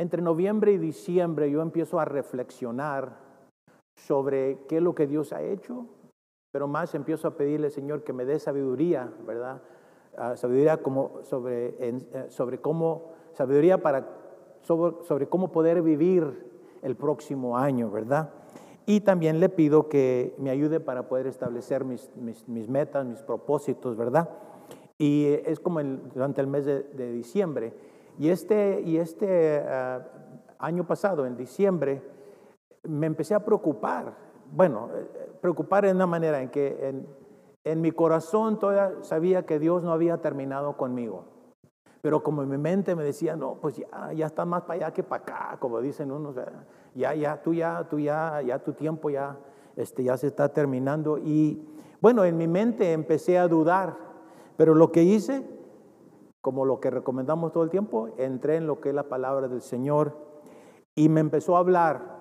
entre noviembre y diciembre yo empiezo a reflexionar sobre qué es lo que Dios ha hecho, pero más empiezo a pedirle, Señor, que me dé sabiduría, ¿verdad? Ah, sabiduría como sobre, eh, sobre cómo, sabiduría para, sobre, sobre cómo poder vivir el próximo año, ¿verdad? Y también le pido que me ayude para poder establecer mis, mis, metas, mis propósitos, ¿verdad? Y es como durante el mes de, diciembre. Y este, y este uh, año pasado, en diciembre, me empecé a preocupar. Bueno, eh, preocupar en una manera en que en, en mi corazón todavía sabía que Dios no había terminado conmigo. Pero como en mi mente me decía, no, pues ya, ya está más para allá que para acá, como dicen unos, ya, ya, tú ya, tú ya, ya tu tiempo ya, este, ya se está terminando. Y bueno, en mi mente empecé a dudar, pero lo que hice, como lo que recomendamos todo el tiempo, entré en lo que es la palabra del Señor y me empezó a hablar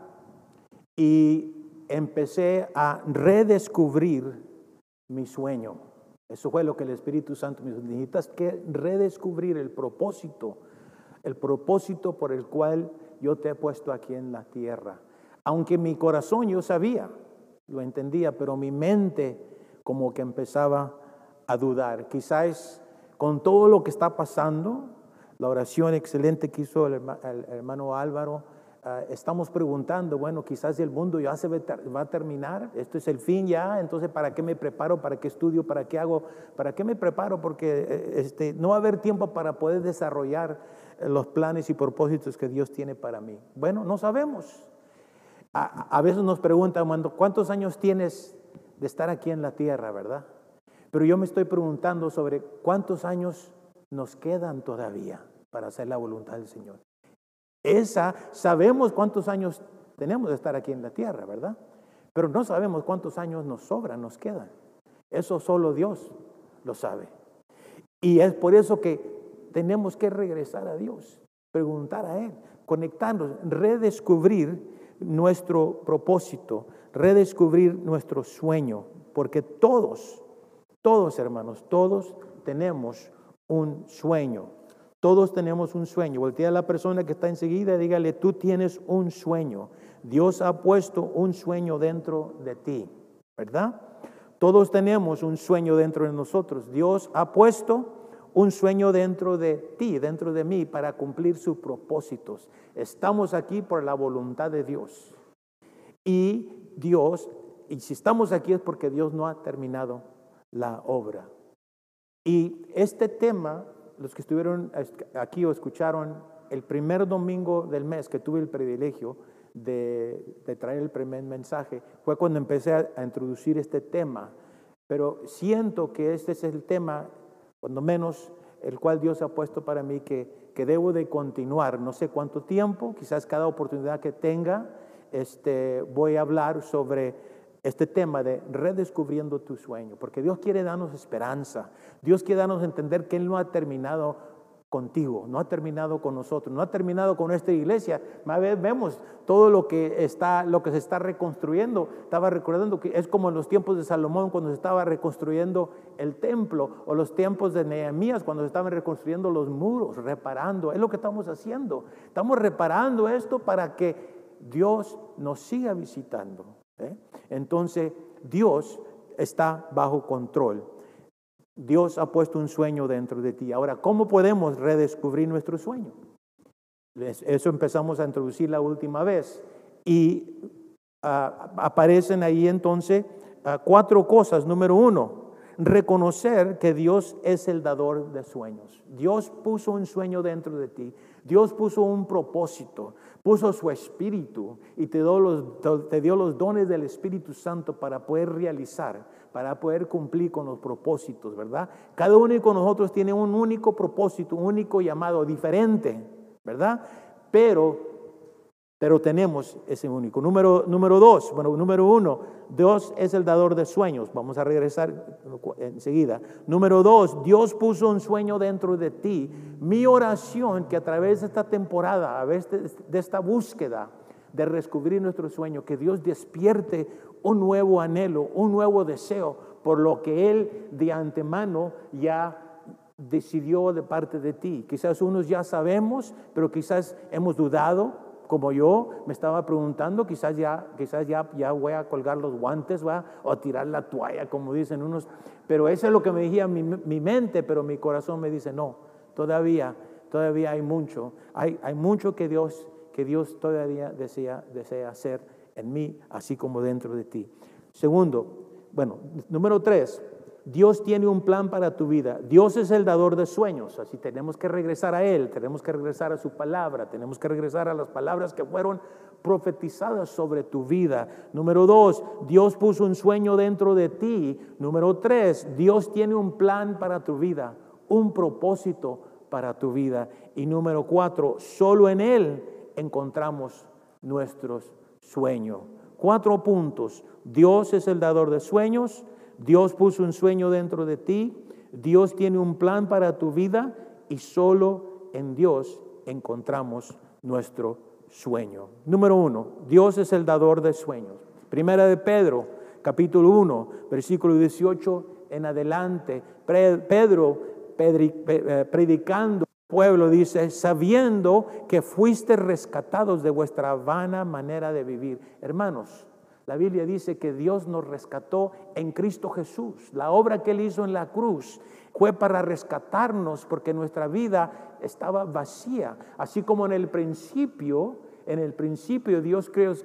y empecé a redescubrir mi sueño. Eso fue lo que el Espíritu Santo me dijo. Que redescubrir el propósito, el propósito por el cual yo te he puesto aquí en la tierra. Aunque mi corazón yo sabía, lo entendía, pero mi mente como que empezaba a dudar. Quizás con todo lo que está pasando, la oración excelente que hizo el hermano Álvaro, Uh, estamos preguntando, bueno, quizás el mundo ya se va a terminar, esto es el fin ya, entonces ¿para qué me preparo? ¿Para qué estudio? ¿Para qué hago? ¿Para qué me preparo? Porque eh, este, no va a haber tiempo para poder desarrollar eh, los planes y propósitos que Dios tiene para mí. Bueno, no sabemos. A, a veces nos preguntan, ¿cuántos años tienes de estar aquí en la tierra, verdad? Pero yo me estoy preguntando sobre cuántos años nos quedan todavía para hacer la voluntad del Señor. Esa, sabemos cuántos años tenemos de estar aquí en la tierra, ¿verdad? Pero no sabemos cuántos años nos sobran, nos quedan. Eso solo Dios lo sabe. Y es por eso que tenemos que regresar a Dios, preguntar a Él, conectarnos, redescubrir nuestro propósito, redescubrir nuestro sueño, porque todos, todos hermanos, todos tenemos un sueño. Todos tenemos un sueño. Voltea a la persona que está enseguida y dígale, tú tienes un sueño. Dios ha puesto un sueño dentro de ti, ¿verdad? Todos tenemos un sueño dentro de nosotros. Dios ha puesto un sueño dentro de ti, dentro de mí, para cumplir sus propósitos. Estamos aquí por la voluntad de Dios. Y Dios, y si estamos aquí es porque Dios no ha terminado la obra. Y este tema los que estuvieron aquí o escucharon el primer domingo del mes que tuve el privilegio de, traer el primer mensaje, fue cuando empecé a, introducir este tema. Pero siento que este es el tema, cuando menos, el cual Dios ha puesto para mí que, que debo de continuar. No sé cuánto tiempo, quizás cada oportunidad que tenga, este, voy a hablar sobre este tema de redescubriendo tu sueño, porque Dios quiere darnos esperanza, Dios quiere darnos entender que Él no ha terminado contigo, no ha terminado con nosotros, no ha terminado con nuestra iglesia. Vemos todo lo que está, lo que se está reconstruyendo. Estaba recordando que es como en los tiempos de Salomón cuando se estaba reconstruyendo el templo, o los tiempos de Nehemías cuando se estaban reconstruyendo los muros, reparando. Es lo que estamos haciendo. Estamos reparando esto para que Dios nos siga visitando. ¿Eh? Entonces, Dios está bajo control. Dios ha puesto un sueño dentro de ti. Ahora, ¿cómo podemos redescubrir nuestro sueño? Eso empezamos a introducir la última vez. Y ah, aparecen ahí entonces ah, cuatro cosas. Número uno, reconocer que Dios es el dador de sueños. Dios puso un sueño dentro de ti. Dios puso un propósito puso su espíritu y te dio, los, te dio los dones del Espíritu Santo para poder realizar, para poder cumplir con los propósitos, ¿verdad? Cada uno de nosotros tiene un único propósito, un único llamado diferente, ¿verdad? Pero pero tenemos ese único. Número, número dos, bueno, número uno, Dios es el dador de sueños. Vamos a regresar enseguida. Número dos, Dios puso un sueño dentro de ti. Mi oración que a través de esta temporada, a través de esta búsqueda de descubrir nuestro sueño, que Dios despierte un nuevo anhelo, un nuevo deseo por lo que Él de antemano ya decidió de parte de ti. Quizás unos ya sabemos, pero quizás hemos dudado, como yo me estaba preguntando, quizás ya, quizás ya, ya voy a colgar los guantes ¿va? o a tirar la toalla, como dicen unos, pero eso es lo que me decía mi, mi mente, pero mi corazón me dice, no, todavía, todavía hay mucho, hay, hay mucho que Dios, que Dios todavía desea, desea hacer en mí, así como dentro de ti. Segundo, bueno, número tres, Dios tiene un plan para tu vida. Dios es el dador de sueños, así tenemos que regresar a Él, tenemos que regresar a su palabra, tenemos que regresar a las palabras que fueron profetizadas sobre tu vida. Número dos, Dios puso un sueño dentro de ti. Número tres, Dios tiene un plan para tu vida, un propósito para tu vida. Y número cuatro, solo en Él encontramos nuestros sueños. Cuatro puntos. Dios es el dador de sueños. Dios puso un sueño dentro de ti, Dios tiene un plan para tu vida y solo en Dios encontramos nuestro sueño. Número uno, Dios es el dador de sueños. Primera de Pedro, capítulo 1, versículo 18 en adelante. Pedro eh, predicando al pueblo dice, sabiendo que fuiste rescatados de vuestra vana manera de vivir. Hermanos, la Biblia dice que Dios nos rescató en Cristo Jesús. La obra que Él hizo en la cruz fue para rescatarnos porque nuestra vida estaba vacía. Así como en el principio, en el principio Dios creó,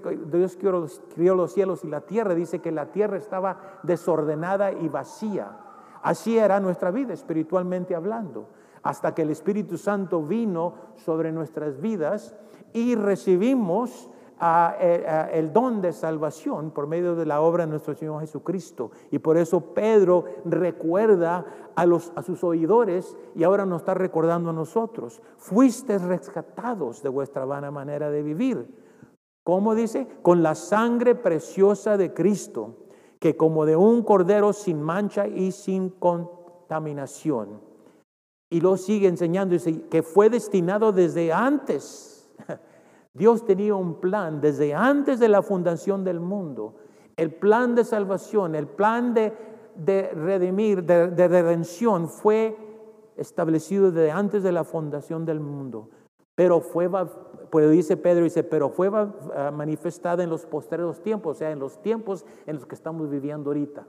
los cielos y la tierra. Dice que la tierra estaba desordenada y vacía. Así era nuestra vida espiritualmente hablando. Hasta que el Espíritu Santo vino sobre nuestras vidas y recibimos el don de salvación por medio de la obra de nuestro Señor Jesucristo. Y por eso Pedro recuerda a, los, a sus oidores y ahora nos está recordando a nosotros. Fuiste rescatados de vuestra vana manera de vivir. ¿Cómo dice? Con la sangre preciosa de Cristo, que como de un cordero sin mancha y sin contaminación. Y lo sigue enseñando, dice, que fue destinado desde antes Dios tenía un plan desde antes de la fundación del mundo. El plan de salvación, el plan de, redimir, de, redención fue establecido desde antes de la fundación del mundo. Pero fue, pues dice Pedro, dice, pero fue manifestada en los posteriores tiempos, o sea, en los tiempos en los que estamos viviendo ahorita,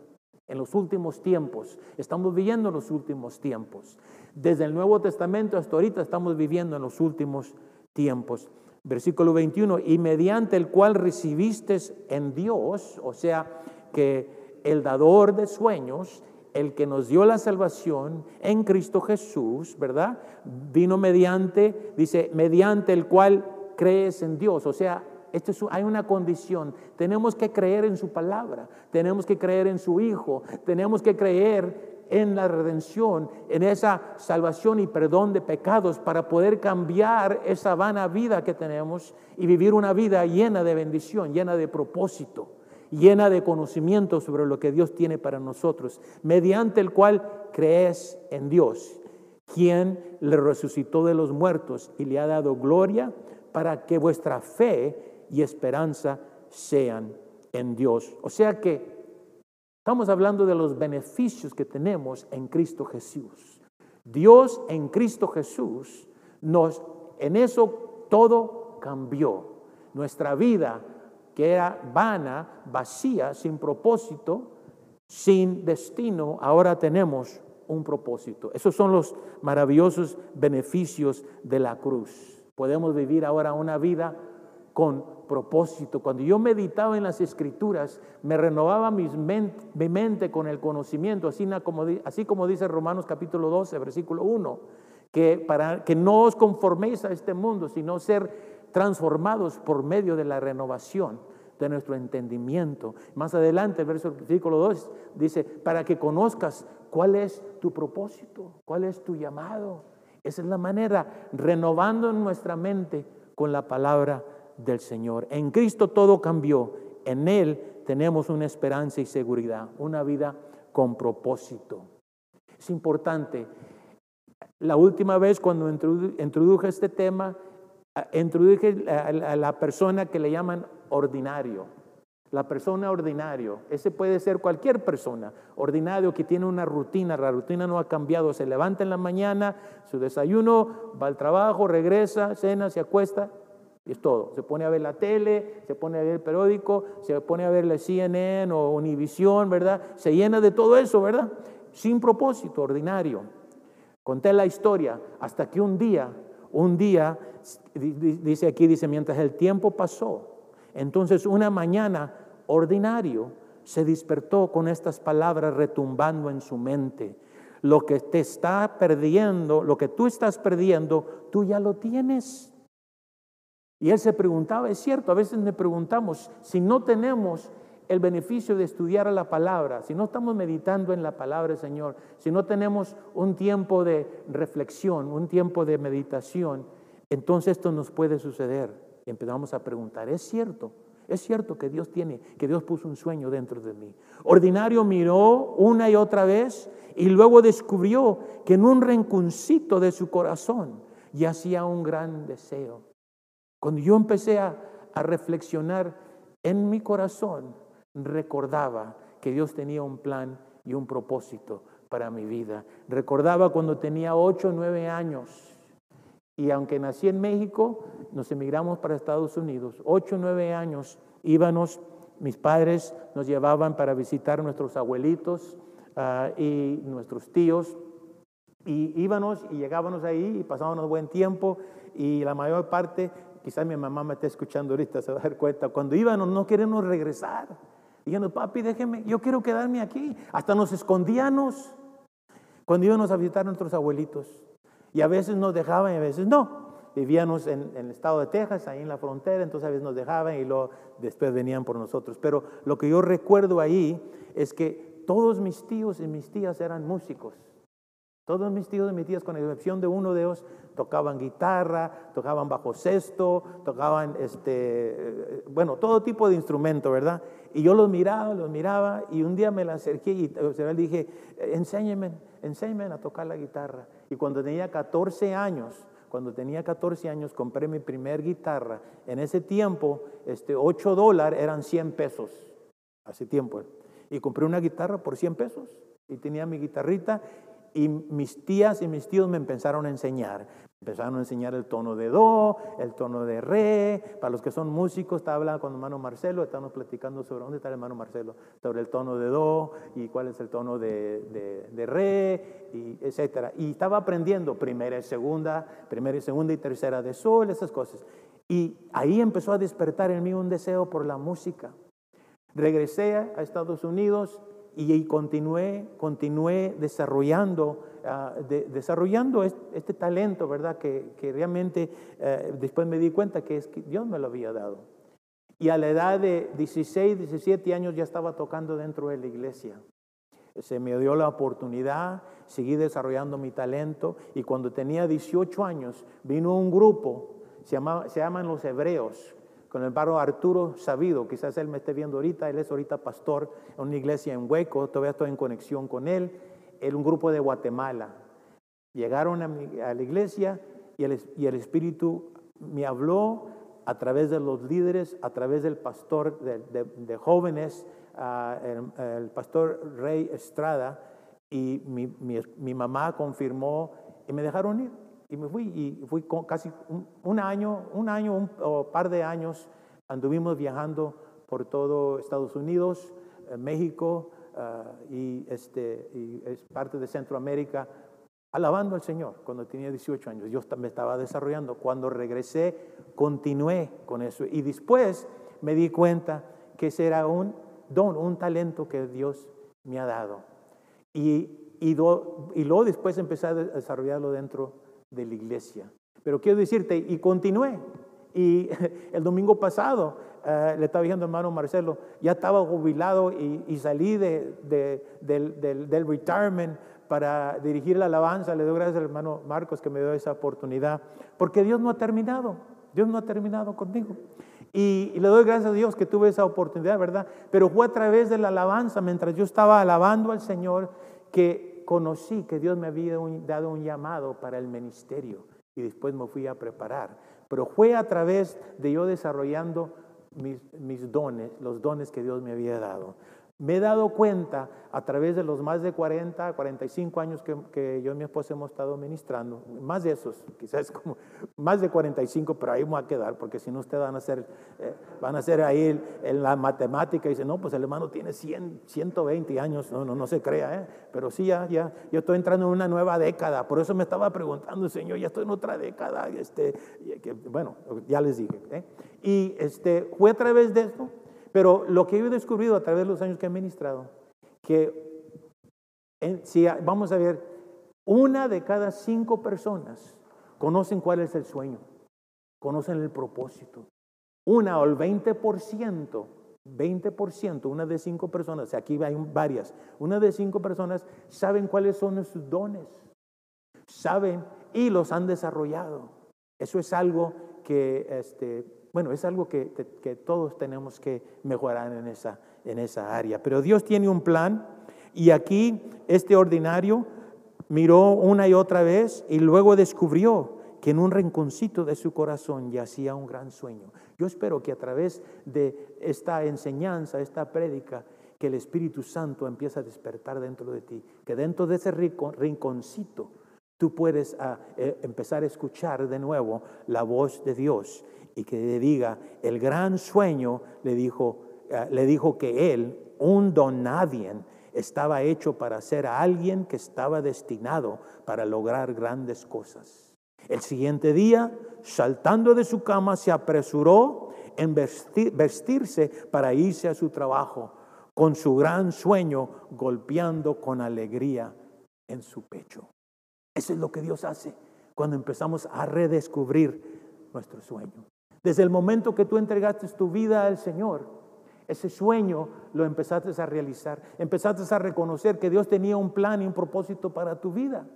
en los últimos tiempos. Estamos viviendo en los últimos tiempos. Desde el Nuevo Testamento hasta ahorita estamos viviendo en los últimos tiempos. Versículo 21, y mediante el cual recibiste en Dios, o sea, que el dador de sueños, el que nos dio la salvación en Cristo Jesús, ¿verdad? Vino mediante, dice, mediante el cual crees en Dios, o sea, esto es, hay una condición. Tenemos que creer en su palabra, tenemos que creer en su Hijo, tenemos que creer en la redención, en esa salvación y perdón de pecados para poder cambiar esa vana vida que tenemos y vivir una vida llena de bendición, llena de propósito, llena de conocimiento sobre lo que Dios tiene para nosotros, mediante el cual crees en Dios, quien le resucitó de los muertos y le ha dado gloria para que vuestra fe y esperanza sean en Dios. O sea que Estamos hablando de los beneficios que tenemos en Cristo Jesús. Dios en Cristo Jesús nos, en eso todo cambió. Nuestra vida, que era vana, vacía, sin propósito, sin destino, ahora tenemos un propósito. Esos son los maravillosos beneficios de la cruz. Podemos vivir ahora una vida con propósito. Cuando yo meditaba en las escrituras, me renovaba mi mente con el conocimiento, así como, dice Romanos capítulo 12, versículo 1, que para que no os conforméis a este mundo, sino ser transformados por medio de la renovación de nuestro entendimiento. Más adelante, el versículo 2 dice, para que conozcas cuál es tu propósito, cuál es tu llamado. Esa es la manera, renovando en nuestra mente con la palabra del Señor. En Cristo todo cambió. En Él tenemos una esperanza y seguridad, una vida con propósito. Es importante. La última vez cuando introduje este tema, introduje a la persona que le llaman ordinario. La persona ordinario, ese puede ser cualquier persona, ordinario que tiene una rutina, la rutina no ha cambiado, se levanta en la mañana, su desayuno, va al trabajo, regresa, cena, se acuesta, es todo. Se pone a ver la tele, se pone a ver el periódico, se pone a ver la CNN o Univisión, ¿verdad? Se llena de todo eso, ¿verdad? Sin propósito, ordinario. Conté la historia hasta que un día, un día, dice aquí, dice, mientras el tiempo pasó, entonces una mañana ordinario se despertó con estas palabras retumbando en su mente. Lo que te está perdiendo, lo que tú estás perdiendo, tú ya lo tienes. Y él se preguntaba, es cierto, a veces me preguntamos, si no tenemos el beneficio de estudiar la palabra, si no estamos meditando en la palabra del Señor, si no tenemos un tiempo de reflexión, un tiempo de meditación, entonces esto nos puede suceder. Y empezamos a preguntar, ¿es cierto? Es cierto que Dios tiene, que Dios puso un sueño dentro de mí. Ordinario miró una y otra vez y luego descubrió que en un rinconcito de su corazón yacía un gran deseo cuando yo empecé a, reflexionar en mi corazón, recordaba que Dios tenía un plan y un propósito para mi vida. Recordaba cuando tenía ocho o nueve años y aunque nací en México, nos emigramos para Estados Unidos. Ocho o nueve años íbamos, mis padres nos llevaban para visitar a nuestros abuelitos ah, y nuestros tíos. Y íbamos y llegábamos ahí y pasábamos buen tiempo y la mayor parte quizás mi mamá me esté escuchando ahorita, se va a dar cuenta, cuando íbamos no queremos regresar. Diciendo, papi, déjeme, yo quiero quedarme aquí. Hasta nos escondíamos cuando íbamos a visitar a nuestros abuelitos. Y a veces nos dejaban y a veces no. Vivíamos en, en, el estado de Texas, ahí en la frontera, entonces a veces nos dejaban y luego después venían por nosotros. Pero lo que yo recuerdo ahí es que todos mis tíos y mis tías eran músicos. Todos mis tíos y mis tías, con excepción de uno de ellos, tocaban guitarra, tocaban bajo sexto, tocaban, este, bueno, todo tipo de instrumento, ¿verdad? Y yo los miraba, los miraba, y un día me la acerqué y le dije, enséñeme, enséñeme a tocar la guitarra. Y cuando tenía 14 años, cuando tenía 14 años, compré mi primer guitarra. En ese tiempo, este, 8 dólares eran 100 pesos, hace tiempo. Y compré una guitarra por 100 pesos. Y tenía mi guitarrita y mis tías y mis tíos me empezaron a enseñar. Empezaron a enseñar el tono de do, el tono de re. Para los que son músicos, estaba hablando con el hermano Marcelo, estábamos platicando sobre dónde está el hermano Marcelo, sobre el tono de do y cuál es el tono de, de, re, y etcétera. Y estaba aprendiendo primera y segunda, primera y segunda y tercera de sol, esas cosas. Y ahí empezó a despertar en mí un deseo por la música. Regresé a Estados Unidos y continué, continué desarrollando, ah, desarrollando este, talento, ¿verdad? Que, realmente eh, después me di cuenta que, es Dios me lo había dado. Y a la edad de 16, 17 años ya estaba tocando dentro de la iglesia. Se me dio la oportunidad, seguí desarrollando mi talento y cuando tenía 18 años vino un grupo, se, llama, se llaman los Hebreos, con el barro Arturo Sabido, quizás él me esté viendo ahorita, él es ahorita pastor en una iglesia en Hueco, todavía estoy en conexión con él, era un grupo de Guatemala. Llegaron a, la iglesia y el, y el, Espíritu me habló a través de los líderes, a través del pastor de, jóvenes, el, pastor Rey Estrada, y mi, mi mamá confirmó y me dejaron ir. Y me fui y fui casi un, año, un año un, o par de años, anduvimos viajando por todo Estados Unidos, eh, México ah, y, este, y es parte de Centroamérica, alabando al Señor cuando tenía 18 años. Yo me estaba desarrollando. Cuando regresé, continué con eso. Y después me di cuenta que ese era un don, un talento que Dios me ha dado. Y, y, y luego después empecé a desarrollarlo dentro de la iglesia. Pero quiero decirte, y continué. Y el domingo pasado eh, le estaba diciendo hermano Marcelo, ya estaba jubilado y, salí de, del, del, retirement para dirigir la alabanza. Le doy gracias al hermano Marcos que me dio esa oportunidad, porque Dios no ha terminado, Dios no ha terminado conmigo. Y, y, le doy gracias a Dios que tuve esa oportunidad, ¿verdad? Pero fue a través de la alabanza, mientras yo estaba alabando al Señor, que conocí que Dios me había dado un llamado para el ministerio y después me fui a preparar. Pero fue a través de yo desarrollando mis, mis dones, los dones que Dios me había dado. Me he dado cuenta a través de los más de 40, 45 años que, yo y mi esposa hemos estado ministrando, más de esos, quizás como más de 45, pero ahí me va a quedar, porque si no ustedes van a hacer, eh, van a hacer ahí en la matemática y dicen, no, pues el hermano tiene 100, 120 años, no, no, no se crea, ¿eh? pero sí, ya, ya, yo estoy entrando en una nueva década, por eso me estaba preguntando, Señor, ya estoy en otra década, este, que, bueno, ya les dije, ¿eh? y este, fue a través de esto pero lo que yo he descubrido a través de los años que he ministrado, que si vamos a ver, una de cada cinco personas conocen cuál es el sueño, conocen el propósito. Una o el 20%, 20%, una de cinco personas, aquí hay varias, una de cinco personas saben cuáles son sus dones, saben y los han desarrollado. Eso es algo que este, bueno, es algo que, todos tenemos que mejorar en esa, en esa área. Pero Dios tiene un plan y aquí este ordinario miró una y otra vez y luego descubrió que en un rinconcito de su corazón yacía un gran sueño. Yo espero que a través de esta enseñanza, esta prédica, que el Espíritu Santo empiece a despertar dentro de ti, que dentro de ese rinconcito tú puedes ah, eh, empezar a escuchar de nuevo la voz de Dios y que le diga, el gran sueño le dijo, eh, le dijo que él, un don nadie, estaba hecho para ser alguien que estaba destinado para lograr grandes cosas. El siguiente día, saltando de su cama, se apresuró en vestirse para irse a su trabajo, con su gran sueño golpeando con alegría en su pecho. Eso es lo que Dios hace cuando empezamos a redescubrir nuestro sueño. Desde el momento que tú entregaste tu vida al Señor, ese sueño lo empezaste a realizar. Empezaste a reconocer que Dios tenía un plan y un propósito para tu vida.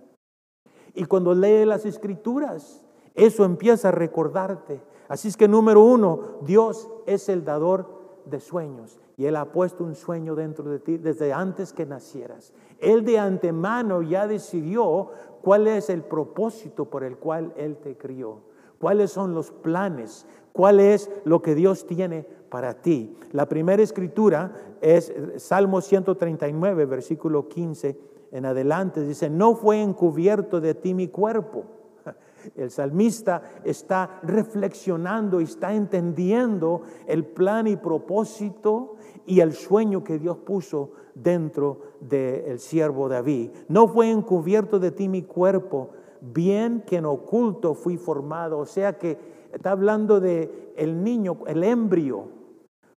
Y cuando lees las escrituras, eso empieza a recordarte. Así es que número uno, Dios es el dador de sueños. Y Él ha puesto un sueño dentro de ti desde antes que nacieras. Él de antemano ya decidió cuál es el propósito por el cual Él te crió. ¿Cuáles son los planes? ¿Cuál es lo que Dios tiene para ti? La primera escritura es Salmo 139, versículo 15 en adelante. Dice, no fue encubierto de ti mi cuerpo. El salmista está reflexionando y está entendiendo el plan y propósito y el sueño que Dios puso dentro del siervo David. No fue encubierto de ti mi cuerpo, bien que en oculto fui formado. O sea que está hablando de el niño, el embrio,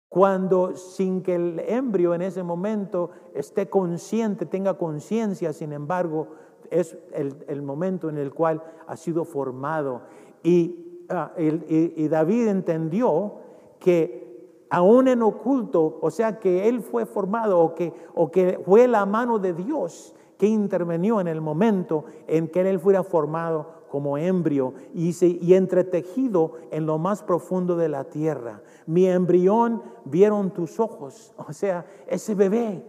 cuando sin que el embrio en ese momento esté consciente, tenga conciencia, sin embargo, es el, momento en el cual ha sido formado. Y, ah, y, David entendió que aún en oculto, o sea que él fue formado o que, o que fue la mano de Dios que intervenió en el momento en que él fuera formado como embrio y, y entretejido en lo más profundo de la tierra. Mi embrión vieron tus ojos, o sea, ese bebé,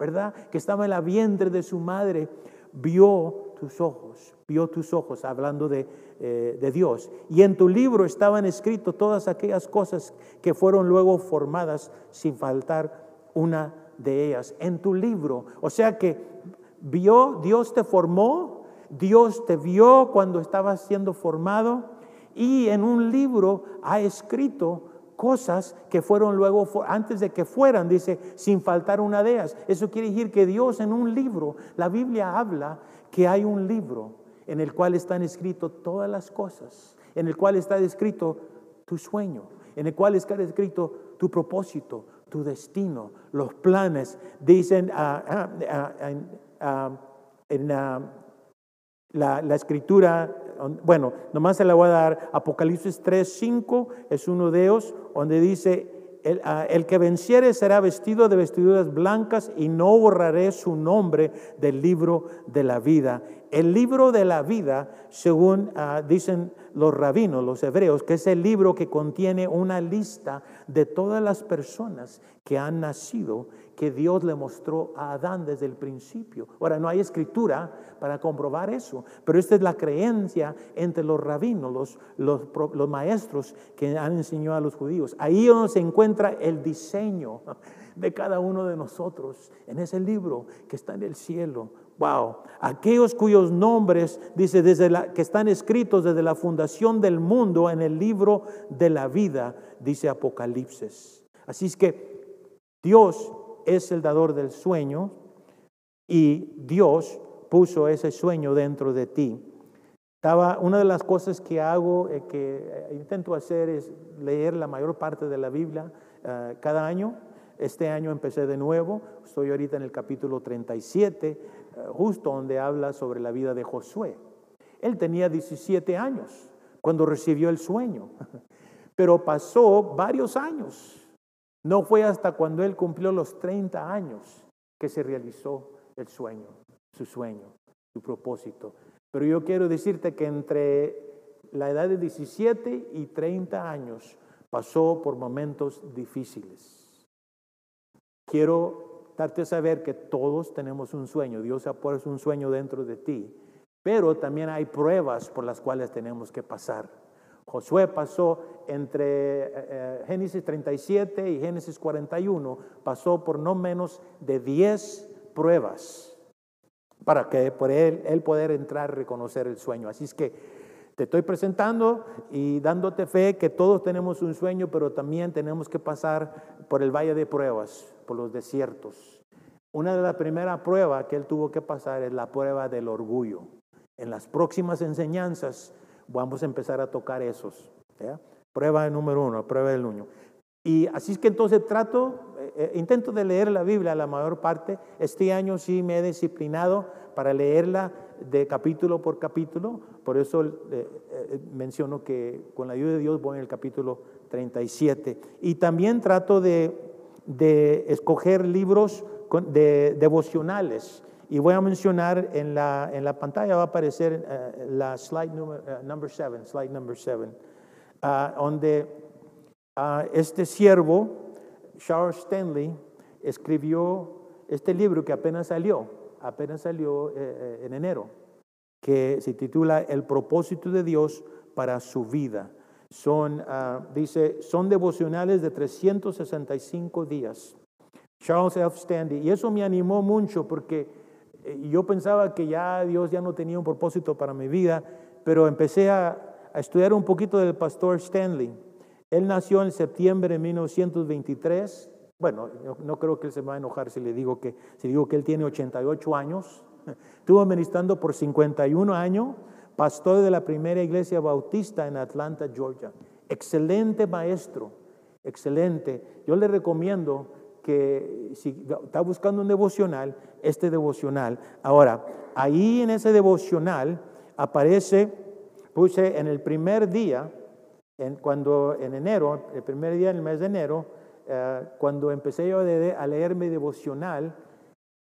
¿verdad? Que estaba en la vientre de su madre, vio tus ojos, vio tus ojos, hablando de, eh, de Dios. Y en tu libro estaban escritas todas aquellas cosas que fueron luego formadas sin faltar una de ellas. En tu libro, o sea que vio, Dios te formó, Dios te vio cuando estabas siendo formado y en un libro ha escrito cosas que fueron luego, antes de que fueran, dice, sin faltar una de ellas. Eso quiere decir que Dios en un libro, la Biblia habla que hay un libro en el cual están escritas todas las cosas, en el cual está escrito tu sueño, en el cual está escrito tu propósito, tu destino, los planes. Dicen ah, ah, ah, en la, escritura, bueno, nomás se la voy a dar, Apocalipsis 3, 5 es uno de ellos, donde dice, el, el, que venciere será vestido de vestiduras blancas y no borraré su nombre del libro de la vida. El libro de la vida, según dicen los rabinos, los hebreos, que es el libro que contiene una lista de todas las personas que han nacido que Dios le mostró a Adán desde el principio. Ahora, no hay escritura para comprobar eso, pero esta es la creencia entre los rabinos, los, los, maestros que han enseñado a los judíos. Ahí donde se encuentra el diseño de cada uno de nosotros en ese libro que está en el cielo. Wow, aquellos cuyos nombres, dice, desde la, que están escritos desde la fundación del mundo en el libro de la vida, dice Apocalipsis. Así es que Dios es el dador del sueño y Dios puso ese sueño dentro de ti. Estaba, una de las cosas que hago, eh, que eh, intento hacer es leer la mayor parte de la Biblia eh, cada año. Este año empecé de nuevo, estoy ahorita en el capítulo 37, justo donde habla sobre la vida de Josué. Él tenía 17 años cuando recibió el sueño, pero pasó varios años no fue hasta cuando él cumplió los 30 años que se realizó el sueño, su sueño, su propósito. Pero yo quiero decirte que entre la edad de 17 y 30 años pasó por momentos difíciles. Quiero darte a saber que todos tenemos un sueño. Dios ha puesto un sueño dentro de ti. Pero también hay pruebas por las cuales tenemos que pasar. Josué pasó entre eh, eh, Génesis 37 y Génesis 41, pasó por no menos de 10 pruebas para que por él, él poder entrar y reconocer el sueño. Así es que te estoy presentando y dándote fe que todos tenemos un sueño, pero también tenemos que pasar por el valle de pruebas, por los desiertos. Una de las primeras pruebas que él tuvo que pasar es la prueba del orgullo. En las próximas enseñanzas vamos a empezar a tocar esos. Prueba número uno, prueba del uno. Y así es que entonces trato, eh, eh, intento de leer la Biblia la mayor parte. Este año sí me he disciplinado para leerla de capítulo por capítulo. Por eso eh, menciono que con la ayuda de Dios voy en el capítulo 37. Y también trato de, de escoger libros de devocionales y voy a mencionar en la, en la pantalla, va a aparecer eh, la slide number, number seven, slide number seven, ah, donde ah, este siervo, Charles Stanley, escribió este libro que apenas salió, apenas salió eh, eh, en enero, que se titula El propósito de Dios para su vida. Son, ah, dice, son devocionales de 365 días. Charles F. Stanley. Y eso me animó mucho porque y yo pensaba que ya Dios ya no tenía un propósito para mi vida, pero empecé a, estudiar un poquito del pastor Stanley. Él nació en septiembre de 1923. Bueno, no creo que él se va a enojar si le digo que, si digo que él tiene 88 años. Estuvo ministrando por 51 años, pastor de la primera iglesia bautista en Atlanta, Georgia. Excelente maestro, excelente. Yo le recomiendo que si está buscando un devocional, este devocional. Ahora, ahí en ese devocional aparece, puse en el primer día, en, cuando en enero, el primer día del mes de enero, eh, cuando empecé yo a leer mi devocional,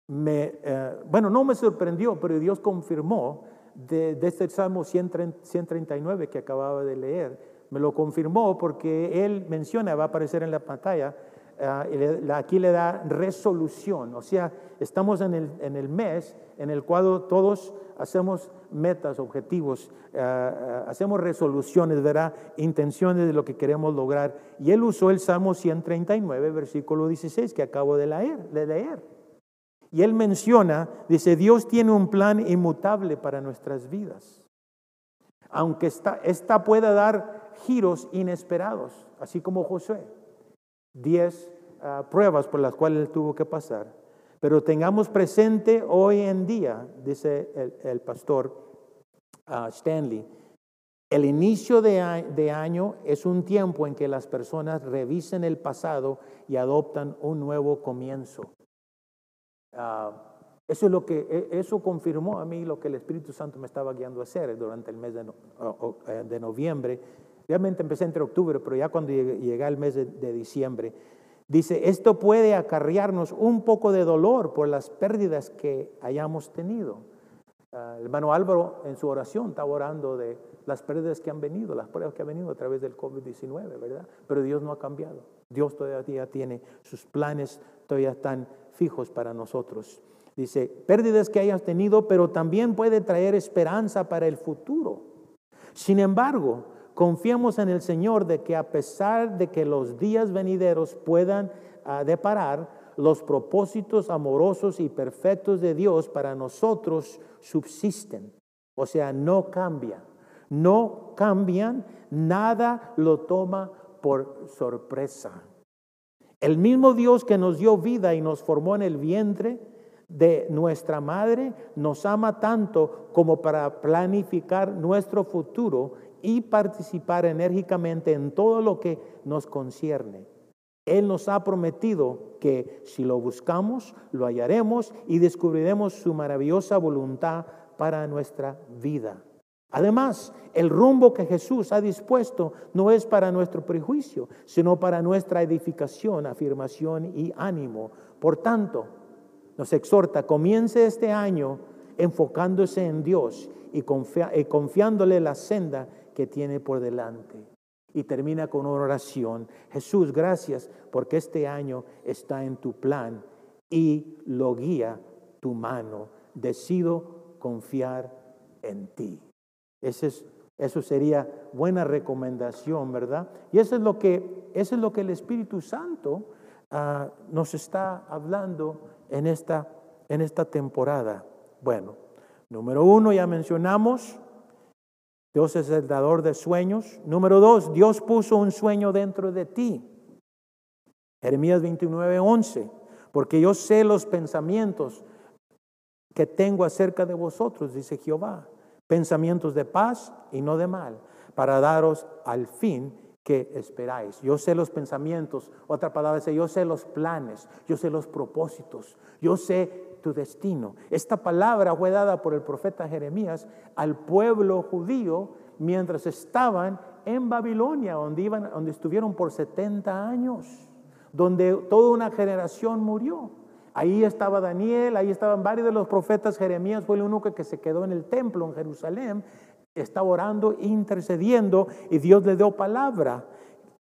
me, eh, bueno, no me sorprendió, pero Dios confirmó de, de este Salmo 139 que acababa de leer, me lo confirmó porque él menciona, va a aparecer en la pantalla, Ah, aquí le da resolución, o sea, estamos en el, en el mes en el cual todos hacemos metas, objetivos, ah, ah, hacemos resoluciones, ¿verdad? Intenciones de lo que queremos lograr. Y él usó el Salmo 139, versículo 16, que acabo de leer. De leer. Y él menciona, dice, Dios tiene un plan inmutable para nuestras vidas. Aunque esta, esta pueda dar giros inesperados, así como Josué diez ah, pruebas por las cuales él tuvo que pasar. Pero tengamos presente hoy en día, dice el, pastor ah, Stanley, el inicio de, año es un tiempo en que las personas revisen el pasado y adoptan un nuevo comienzo. Ah, eso es lo que e, eso confirmó a mí lo que el Espíritu Santo me estaba guiando a hacer durante el mes de, eh, de noviembre Realmente empecé entre octubre, pero ya cuando llegué al mes de, diciembre, dice, esto puede acarrearnos un poco de dolor por las pérdidas que hayamos tenido. Ah, el hermano Álvaro en su oración estaba orando de las pérdidas que han venido, las pruebas que han venido a través del COVID-19, ¿verdad? Pero Dios no ha cambiado. Dios todavía tiene sus planes, todavía están fijos para nosotros. Dice, pérdidas que hayas tenido, pero también puede traer esperanza para el futuro. Sin embargo, confiamos en el Señor de que a pesar de que los días venideros puedan uh, deparar, los propósitos amorosos y perfectos de Dios para nosotros subsisten. O sea, no cambian. No cambian, nada lo toma por sorpresa. El mismo Dios que nos dio vida y nos formó en el vientre de nuestra madre nos ama tanto como para planificar nuestro futuro y participar enérgicamente en todo lo que nos concierne. Él nos ha prometido que si lo buscamos, lo hallaremos y descubriremos su maravillosa voluntad para nuestra vida. Además, el rumbo que Jesús ha dispuesto no es para nuestro prejuicio, sino para nuestra edificación, afirmación y ánimo. Por tanto, nos exhorta, comience este año enfocándose en Dios y, y confiándole la senda que tiene por delante y termina con una oración. Jesús, gracias porque este año está en tu plan y lo guía tu mano. Decido confiar en ti. Ese es, eso sería buena recomendación, ¿verdad? Y eso es lo que, es lo que el Espíritu Santo ah, nos está hablando en esta, en esta temporada. Bueno, número uno, ya mencionamos, Dios es el dador de sueños. Número dos, Dios puso un sueño dentro de ti. Jeremías 29, 11. Porque yo sé los pensamientos que tengo acerca de vosotros, dice Jehová. Pensamientos de paz y no de mal, para daros al fin que esperáis. Yo sé los pensamientos, otra palabra dice, yo sé los planes, yo sé los propósitos, yo sé destino. Esta palabra fue dada por el profeta Jeremías al pueblo judío mientras estaban en Babilonia, donde, iban, donde estuvieron por 70 años, donde toda una generación murió. Ahí estaba Daniel, ahí estaban varios de los profetas. Jeremías fue el único que se quedó en el templo en Jerusalén, estaba orando, intercediendo, y Dios le dio palabra,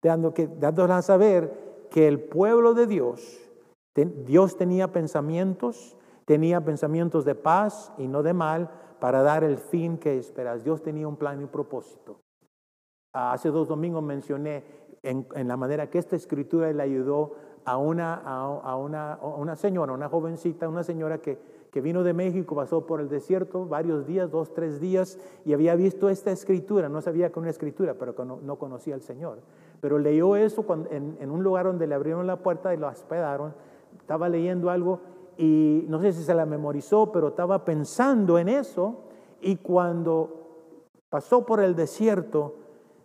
dando que, a saber que el pueblo de Dios, Dios tenía pensamientos, Tenía pensamientos de paz y no de mal para dar el fin que esperas. Dios tenía un plan y un propósito. Ah, hace dos domingos mencioné en, la manera que esta escritura le ayudó a una, a, una, una señora, una jovencita, una señora que, que vino de México, pasó por el desierto varios días, dos, tres días, y había visto esta escritura, no sabía que una escritura, pero no, no conocía al Señor. Pero leyó eso en, en, un lugar donde le abrieron la puerta y lo hospedaron, estaba leyendo algo y no sé si se la memorizó, pero estaba pensando en eso y cuando pasó por el desierto,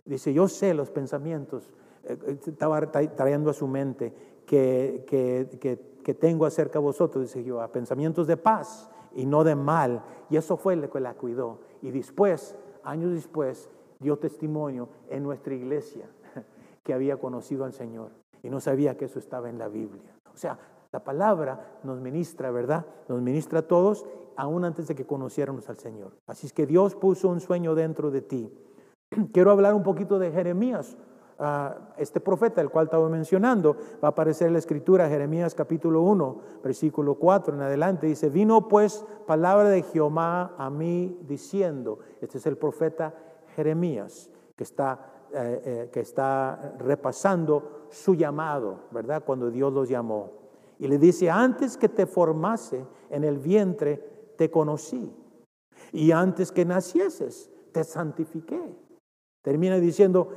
dice, yo sé los pensamientos, eh, eh, estaba trayendo a su mente que, que, tengo acerca de vosotros, dice yo, a pensamientos de paz y no de mal. Y eso fue lo que la cuidó. Y después, años después, dio testimonio en nuestra iglesia que había conocido al Señor y no sabía que eso estaba en la Biblia. O sea, la palabra nos ministra, ¿verdad? Nos ministra a todos, aún antes de que conociéramos al Señor. Así es que Dios puso un sueño dentro de ti. Quiero hablar un poquito de Jeremías. Ah, este profeta, el cual estaba mencionando, va a aparecer en la escritura, Jeremías capítulo 1, versículo 4 en adelante. Dice, vino pues palabra de Jehová a mí diciendo, este es el profeta Jeremías, que está, eh, eh, que está repasando su llamado, ¿verdad? Cuando Dios los llamó. Y le dice, antes que te formase en el vientre, te conocí. Y antes que nacieses, te santifiqué. Termina diciendo,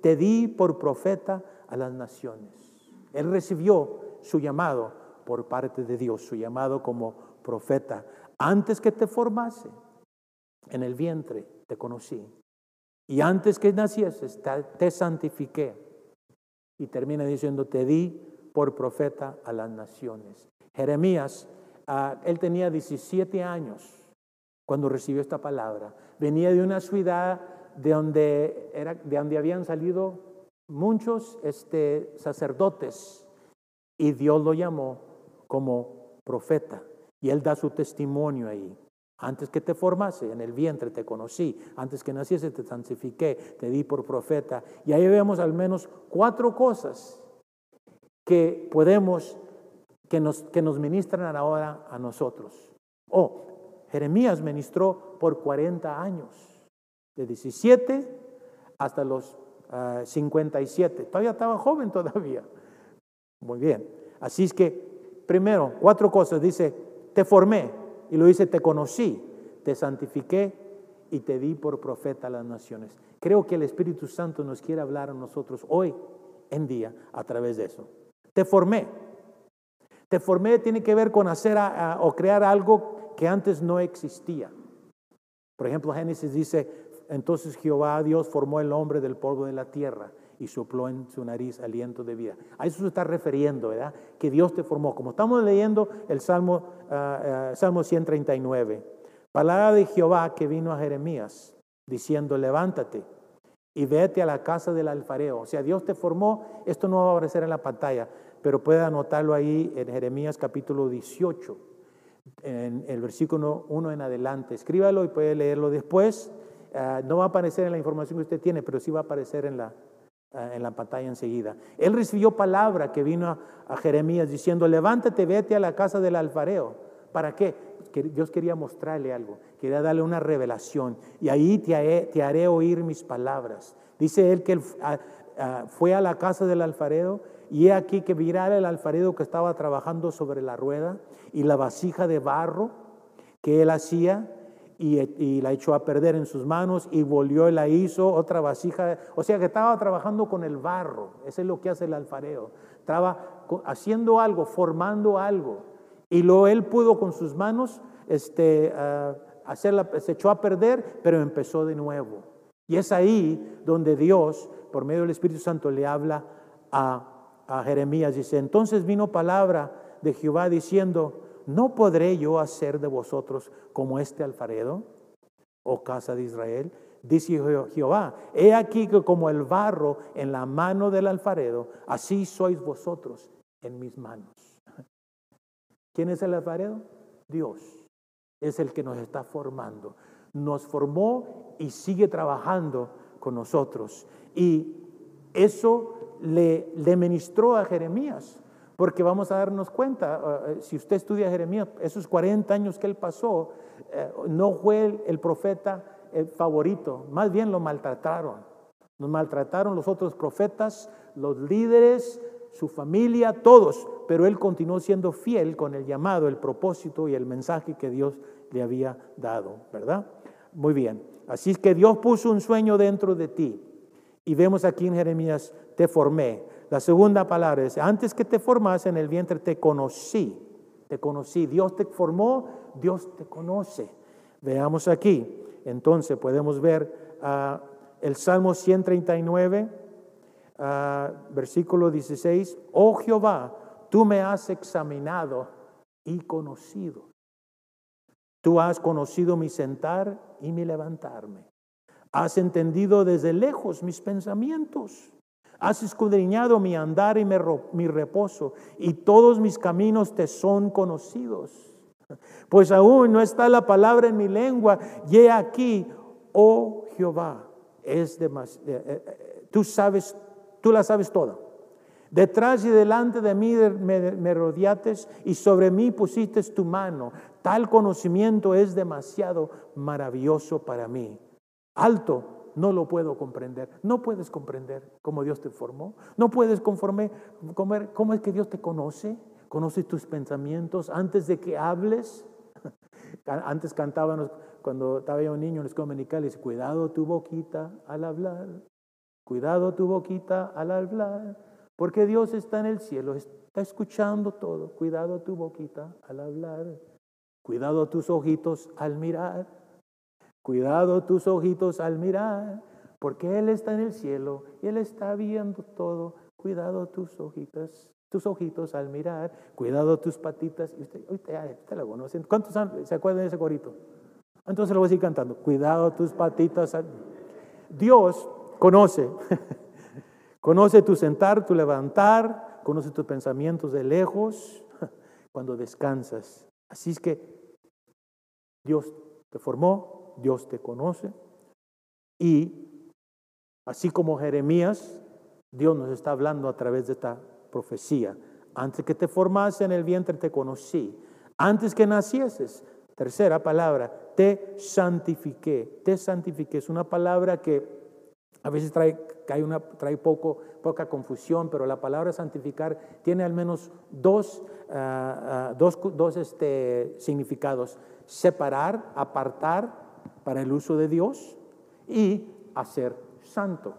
te di por profeta a las naciones. Él recibió su llamado por parte de Dios, su llamado como profeta. Antes que te formase en el vientre, te conocí. Y antes que nacieses, te, santifiqué. Y termina diciendo, te di por profeta a las naciones. Jeremías, ah, él tenía 17 años cuando recibió esta palabra. Venía de una ciudad de donde, era, de donde habían salido muchos este, sacerdotes y Dios lo llamó como profeta. Y él da su testimonio ahí. Antes que te formase en el vientre te conocí, antes que naciese te santifiqué, te di por profeta. Y ahí vemos al menos cuatro cosas que podemos, que nos, que nos ministran ahora a nosotros. Oh, Jeremías ministró por 40 años, de 17 hasta los 57. Ah, todavía estaba joven todavía. Muy bien. Así es que, primero, cuatro cosas. Dice, te formé. Y lo dice, te conocí, te santifiqué y te di por profeta a las naciones. Creo que el Espíritu Santo nos quiere hablar a nosotros hoy en día a través de eso. Te formé. Te formé tiene que ver con hacer o crear algo que antes no existía. Por ejemplo, Génesis dice, entonces Jehová Dios formó el hombre del polvo de la tierra y sopló en su nariz aliento de vida. A eso se está refiriendo, ¿verdad? Que Dios te formó. Como estamos leyendo el Salmo, uh, Salmo 139, palabra de Jehová que vino a Jeremías, diciendo, levántate y vete a la casa del alfareo. O sea, Dios te formó, esto no va a aparecer en la pantalla, pero puede anotarlo ahí en Jeremías capítulo 18, en el versículo 1 en adelante. Escríbalo y puede leerlo después. Ah, no va a aparecer en la información que usted tiene, pero sí va a aparecer en la, ah, en la pantalla enseguida. Él recibió palabra que vino a, Jeremías diciendo, levántate, vete a la casa del alfareo. ¿Para qué? Dios quería mostrarle algo, quería darle una revelación. Y ahí te haré, te oír mis palabras. Dice él que él, ah, fue a la casa del alfareo y he aquí que mirara el alfarero que estaba trabajando sobre la rueda y la vasija de barro que él hacía y, la echó a perder en sus manos y volvió y la hizo otra vasija. O sea que estaba trabajando con el barro. Eso es lo que hace el alfarero. Estaba haciendo algo, formando algo. Y luego él pudo con sus manos este, uh, hacerla, se echó a perder, pero empezó de nuevo. Y es ahí donde Dios, por medio del Espíritu Santo, le habla a, a Jeremías. Dice, entonces vino palabra de Jehová diciendo, ¿no podré yo hacer de vosotros como este alfarero, oh casa de Israel? Dice Jehová, he aquí que como el barro en la mano del alfarero, así sois vosotros en mis manos. ¿Quién es el alfarero? Dios. Es el que nos está formando. Nos formó y sigue trabajando con nosotros. Y eso le, le ministró a Jeremías. Porque vamos a darnos cuenta, eh, eh, si usted estudia Jeremías, esos 40 años que él pasó, eh, no fue el, profeta favorito, más bien lo maltrataron. Nos maltrataron los otros profetas, los líderes, su familia, todos, pero él continuó siendo fiel con el llamado, el propósito y el mensaje que Dios le había dado, ¿verdad? Muy bien. Así es que Dios puso un sueño dentro de ti. Y vemos aquí en Jeremías, te formé. La segunda palabra es, antes que te formase en el vientre te conocí, te conocí. Dios te formó, Dios te conoce. Veamos aquí. Entonces podemos ver uh, el Salmo 139, uh, versículo 16. Oh Jehová, tú me has examinado y conocido. Tú has conocido mi sentar y mi levantarme. Has entendido desde lejos mis pensamientos. Has escudriñado mi andar y mi reposo, y todos mis caminos te son conocidos. Pues aún no está la palabra en mi lengua, y he aquí, oh Jehová, es demasiado, eh, eh, eh, tú sabes, tú la sabes toda. Detrás y delante de mí me, me y sobre mí pusiste tu mano. Tal conocimiento es demasiado maravilloso para mí. Alto no lo puedo comprender. No puedes comprender cómo Dios te formó. No puedes conforme, cómo es que Dios te conoce. Conoce tus pensamientos antes de que hables. Antes cantábamos cuando estaba yo un niño en los comunicales, cuidado tu boquita al hablar, cuidado tu boquita al hablar, porque Dios está en el cielo, está escuchando todo, cuidado tu boquita al hablar, cuidado tus ojitos al mirar. Cuidado tus ojitos al mirar, porque Él está en el cielo y Él está viendo todo. Cuidado tus ojitos, tus ojitos al mirar. Cuidado tus patitas. Y usted, usted, lo conocen. ¿Cuántos se acuerdan de ese corito? Entonces lo voy a seguir cantando. Cuidado tus patitas. Dios conoce. conoce tu sentar, tu levantar. Conoce tus pensamientos de lejos cuando descansas. Así es que Dios te formó, Dios te conoce. Y así como Jeremías, Dios nos está hablando a través de esta profecía. Antes que te formase en el vientre te conocí. Antes que nacieses, tercera palabra, te santifiqué. Te santifiqué es una palabra que a veces trae, una, trae poco, poca confusión, pero la palabra santificar tiene al menos dos, ah, ah, dos, dos este, significados. Separar, apartar para el uso de Dios y hacer santo.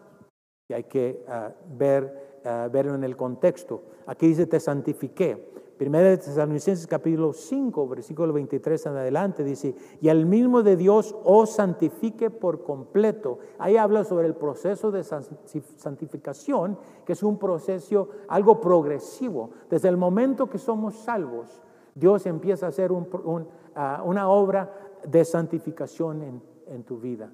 Y hay que uh, ver, verlo en el contexto. Aquí dice, te santifiqué. Primera de Tesalonicenses capítulo 5, versículo 23 en adelante dice, y el mismo de Dios os santifique por completo. Ahí habla sobre el proceso de santificación, que es un proceso, algo progresivo. Desde el momento que somos salvos, Dios empieza a hacer ah, una obra de santificación en, en tu vida.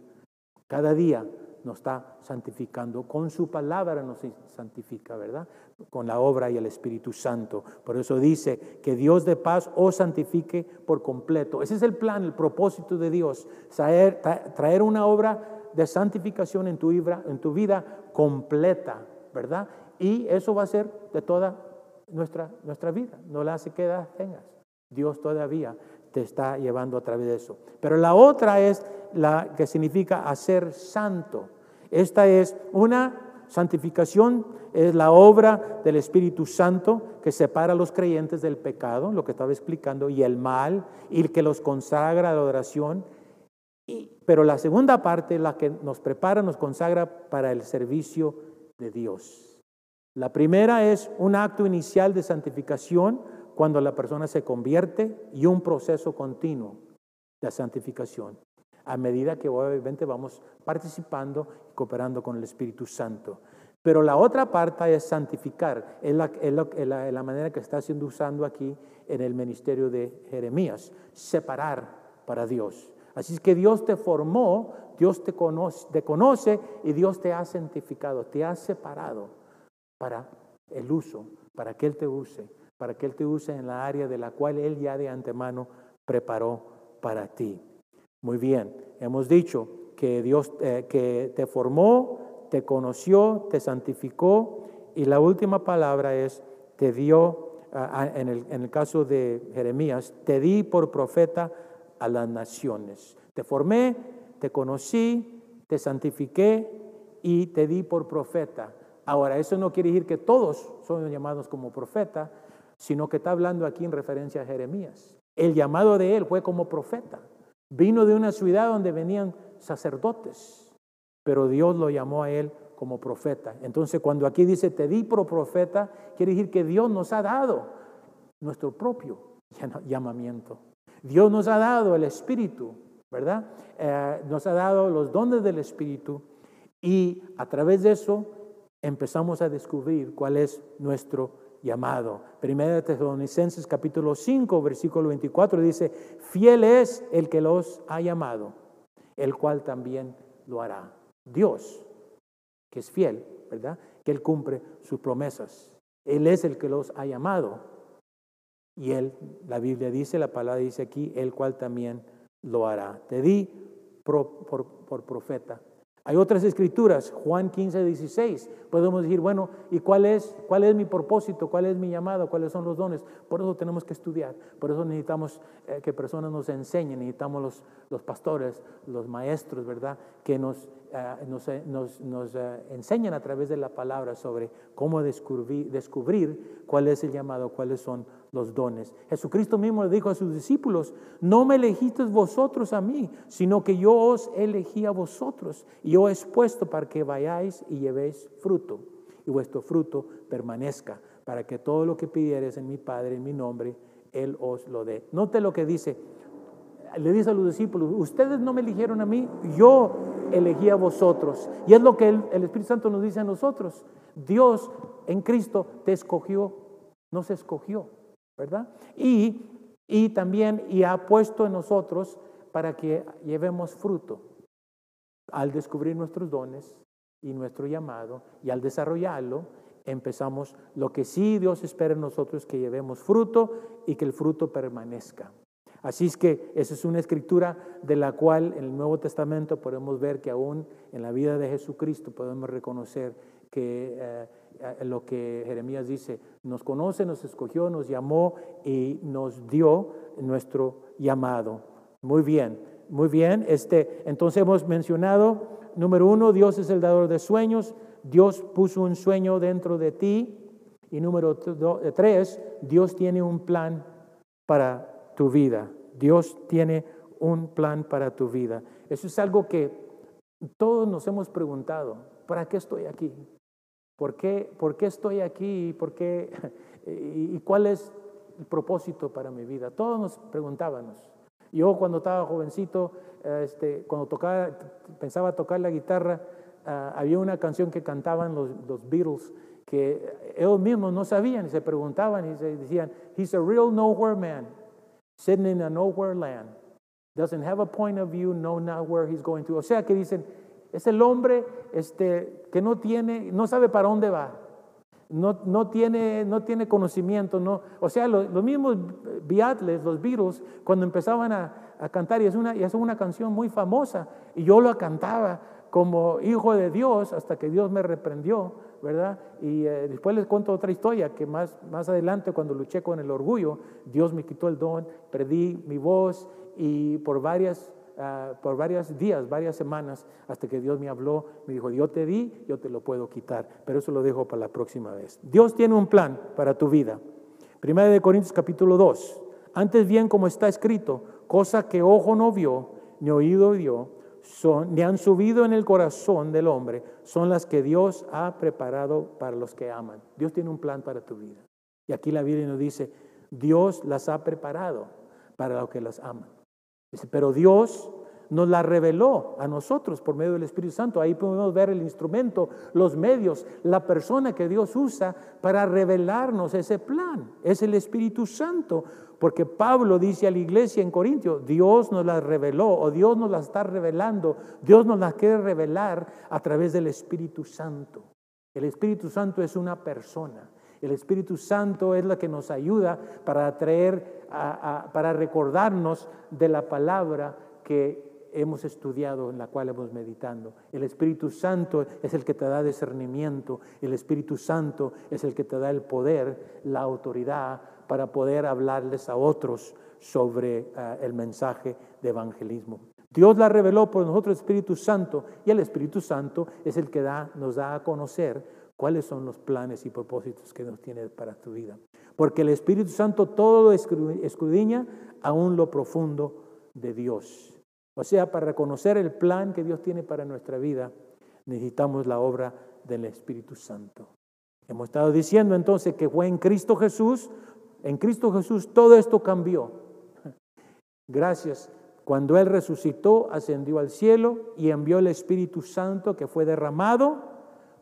Cada día nos está santificando, con su palabra nos santifica, ¿verdad? Con la obra y el Espíritu Santo. Por eso dice que Dios de paz os santifique por completo. Ese es el plan, el propósito de Dios, traer, una obra de santificación en tu, vida, en tu vida completa, ¿verdad? Y eso va a ser de toda nuestra, nuestra vida, no la hace que tengas. Dios todavía te está llevando a través de eso. Pero la otra es la que significa hacer santo. Esta es una santificación, es la obra del Espíritu Santo que separa a los creyentes del pecado, lo que estaba explicando, y el mal, y el que los consagra a la oración. Pero la segunda parte, la que nos prepara, nos consagra para el servicio de Dios. La primera es un acto inicial de santificación cuando la persona se convierte y un proceso continuo de santificación a medida que obviamente vamos participando y cooperando con el Espíritu Santo. Pero la otra parte es santificar, es la, manera que está siendo usando aquí en el ministerio de Jeremías, separar para Dios. Así es que Dios te formó, Dios te conoce, te conoce y Dios te ha santificado, te ha separado para el uso, para que Él te use, para que Él te use en la área de la cual Él ya de antemano preparó para ti. Muy bien, hemos dicho que Dios eh, que te formó, te conoció, te santificó y la última palabra es te dio, en, el, en el caso de Jeremías, te di por profeta a las naciones. Te formé, te conocí, te santifiqué y te di por profeta. Ahora, eso no quiere decir que todos son llamados como profeta, sino que está hablando aquí en referencia a Jeremías. El llamado de él fue como profeta. Vino de una ciudad donde venían sacerdotes, pero Dios lo llamó a él como profeta. Entonces cuando aquí dice te di por profeta, quiere decir que Dios nos ha dado nuestro propio llamamiento. Dios nos ha dado el Espíritu, ¿verdad? Eh, nos ha dado los dones del Espíritu y a través de eso empezamos a descubrir cuál es nuestro llamado. Primera de Tesalonicenses capítulo 5, versículo 24 dice, fiel es el que los ha llamado, el cual también lo hará. Dios, que es fiel, ¿verdad? Que Él cumple sus promesas. Él es el que los ha llamado. Y Él, la Biblia dice, la palabra dice aquí, el cual también lo hará. Te di por, por profeta hay otras escrituras, Juan 15, 16. Podemos decir, bueno, ¿y cuál es, cuál es mi propósito? ¿Cuál es mi llamado? ¿Cuáles son los dones? Por eso tenemos que estudiar. Por eso necesitamos eh, que personas nos enseñen. Necesitamos los, los pastores, los maestros, ¿verdad? Que nos, eh, nos, eh, nos, nos enseñan a través de la palabra sobre cómo descubrir, descubrir cuál es el llamado, cuáles son los dones. Jesucristo mismo le dijo a sus discípulos, no me elegisteis vosotros a mí, sino que yo os elegí a vosotros y yo he expuesto para que vayáis y llevéis fruto y vuestro fruto permanezca, para que todo lo que pidieres en mi Padre, en mi nombre, Él os lo dé. Note lo que dice, le dice a los discípulos, ustedes no me eligieron a mí, yo elegí a vosotros. Y es lo que el, el Espíritu Santo nos dice a nosotros. Dios en Cristo te escogió, no se escogió. ¿Verdad? Y, y también y ha puesto en nosotros para que llevemos fruto al descubrir nuestros dones y nuestro llamado y al desarrollarlo empezamos lo que sí Dios espera en nosotros que llevemos fruto y que el fruto permanezca. Así es que esa es una escritura de la cual en el Nuevo Testamento podemos ver que aún en la vida de Jesucristo podemos reconocer que, eh, lo que Jeremías dice, nos conoce, nos escogió, nos llamó y nos dio nuestro llamado. Muy bien, muy bien. Este, entonces hemos mencionado, número uno, Dios es el dador de sueños, Dios puso un sueño dentro de ti. Y número tres, Dios tiene un plan para tu vida. Dios tiene un plan para tu vida. Eso es algo que todos nos hemos preguntado. ¿Para qué estoy aquí? ¿Por qué, por qué estoy aquí? ¿Por qué, y, cuál es el propósito para mi vida? Todos nos preguntábamos. Yo cuando estaba jovencito, este, cuando tocaba, pensaba tocar la guitarra, ah, había una canción que cantaban los, los, Beatles que ellos mismos no sabían y se preguntaban y se decían, He's a real nowhere man, sitting in a nowhere land. Doesn't have a point of view, know not where he's going to. O sea que dicen, es el hombre este, que no tiene, no sabe para dónde va. No, no, tiene, no tiene conocimiento. No, o sea, los, mismos Beatles, los Beatles, cuando empezaban a, cantar, y es, una, y es una canción muy famosa, y yo la cantaba como hijo de Dios hasta que Dios me reprendió, ¿verdad? Y eh, después les cuento otra historia que más, más adelante, cuando luché con el orgullo, Dios me quitó el don, perdí mi voz y por varias Ah, por varios días, varias semanas, hasta que Dios me habló, me dijo, yo te di, yo te lo puedo quitar, pero eso lo dejo para la próxima vez. Dios tiene un plan para tu vida. Primera de Corintios capítulo 2. Antes bien, como está escrito, cosa que ojo no vio, ni oído vio, son, ni han subido en el corazón del hombre, son las que Dios ha preparado para los que aman. Dios tiene un plan para tu vida. Y aquí la Biblia nos dice, Dios las ha preparado para los que las aman pero Dios nos la reveló a nosotros por medio del Espíritu Santo. Ahí podemos ver el instrumento, los medios, la persona que Dios usa para revelarnos ese plan. Es el Espíritu Santo. Porque Pablo dice a la iglesia en Corintio, Dios nos la reveló o Dios nos la está revelando, Dios nos la quiere revelar a través del Espíritu Santo. El Espíritu Santo es una persona. El Espíritu Santo es la que nos ayuda para traer, para recordarnos de la palabra que hemos estudiado, en la cual hemos meditando. El Espíritu Santo es el que te da discernimiento, el Espíritu Santo es el que te da el poder, la autoridad para poder hablarles a otros sobre ah, el mensaje de evangelismo. Dios la reveló por nosotros el Espíritu Santo y el Espíritu Santo es el que da, nos da a conocer cuáles son los planes y propósitos que Dios tiene para tu vida. Porque el Espíritu Santo todo escudriña aún lo profundo de Dios. O sea, para reconocer el plan que Dios tiene para nuestra vida, necesitamos la obra del Espíritu Santo. Hemos estado diciendo entonces que fue en Cristo Jesús, en Cristo Jesús todo esto cambió. Gracias. Cuando Él resucitó, ascendió al cielo y envió el Espíritu Santo que fue derramado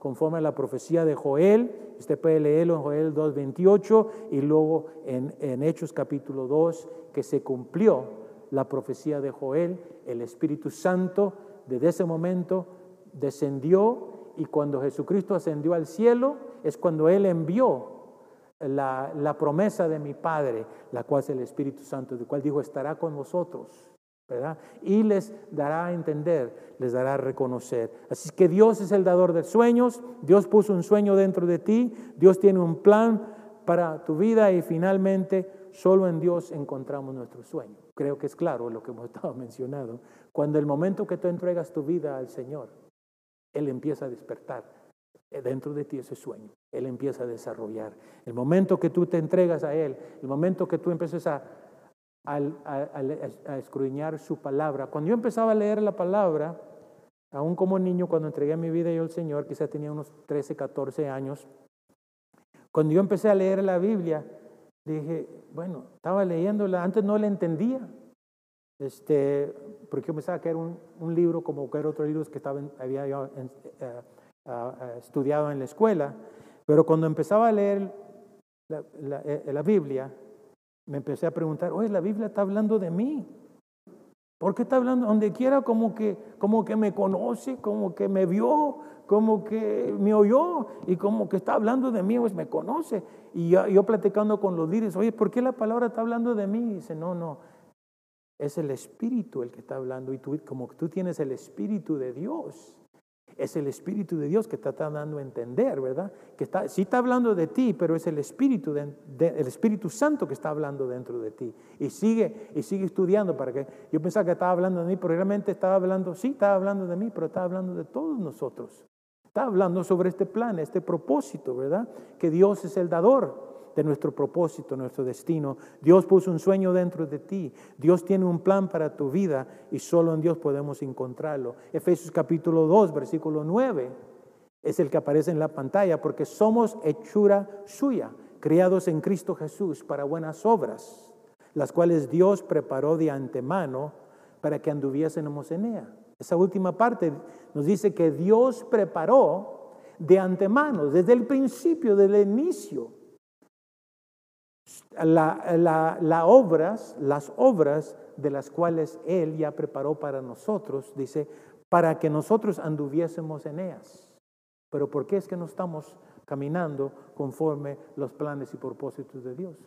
conforme a la profecía de Joel. Usted puede leerlo en Joel 2.28 y luego en, en Hechos capítulo 2, que se cumplió la profecía de Joel. El Espíritu Santo desde ese momento descendió y cuando Jesucristo ascendió al cielo es cuando Él envió la, la, promesa de mi Padre, la cual es el Espíritu Santo, del cual dijo estará con vosotros y les dará a entender, les dará a reconocer. Así que Dios es el dador de sueños, Dios puso un sueño dentro de ti, Dios tiene un plan para tu vida y finalmente solo en Dios encontramos nuestro sueño. Creo que es claro lo que hemos estado mencionando. Cuando el momento que tú entregas tu vida al Señor, Él empieza a despertar dentro de ti ese sueño. Él empieza a desarrollar. El momento que tú te entregas a Él, el momento que tú empiezas a al, a escudriñar su palabra. Cuando yo empezaba a leer la palabra, aún como niño, cuando entregué mi vida yo al Señor, quizá tenía unos 13, 14 años, cuando yo empecé a leer la Biblia, dije, bueno, estaba leyéndola, antes no la entendía, este, porque yo pensaba que era un, un libro como cualquier otro libro que estaba había yo eh, estudiado en la escuela, pero cuando empezaba a leer la, la, eh, la Biblia, me empecé a preguntar, oye, la Biblia está hablando de mí. ¿Por qué está hablando? Donde quiera como que, como que me conoce, como que me vio, como que me oyó y como que está hablando de mí, pues me conoce. Y yo, platicando con los líderes, oye, ¿por qué la palabra está hablando de mí? Dice, no, no, es el Espíritu el que está hablando y tú, como tú tienes el Espíritu de Dios, Es el Espíritu de Dios que está dando a entender, ¿verdad? Que está, sí está hablando de ti, pero es el Espíritu, de, el Espíritu Santo que está hablando dentro de ti. Y sigue, y sigue estudiando para que... Yo pensaba que estaba hablando de mí, pero realmente estaba hablando, sí, estaba hablando de mí, pero estaba hablando de todos nosotros. Está hablando sobre este plan, este propósito, ¿verdad? Que Dios es el dador de nuestro propósito, nuestro destino. Dios puso un sueño dentro de ti. Dios tiene un plan para tu vida y solo en Dios podemos encontrarlo. Efesios capítulo 2, versículo 9 es el que aparece en la pantalla porque somos hechura suya, criados en Cristo Jesús para buenas obras, las cuales Dios preparó de antemano para que anduviésemos en ella. Esa última parte nos dice que Dios preparó de antemano, desde el principio, desde el inicio la, obras, las obras de las cuales Él ya preparó para nosotros, dice, para que nosotros anduviésemos en ellas. Pero ¿por qué es que no estamos caminando conforme los planes y propósitos de Dios?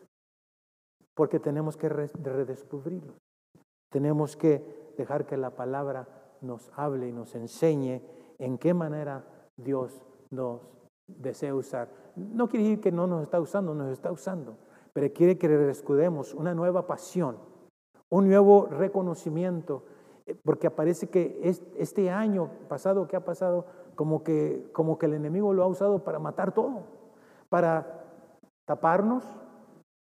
Porque tenemos que redescubrirlos. Tenemos que dejar que la palabra nos hable y nos enseñe en qué manera Dios nos desea usar. No quiere decir que no nos está usando, nos está usando pero quiere que descudemos una nueva pasión, un nuevo reconocimiento, eh, porque parece que este año pasado que ha pasado, como que, como que el enemigo lo ha usado para matar todo, para taparnos,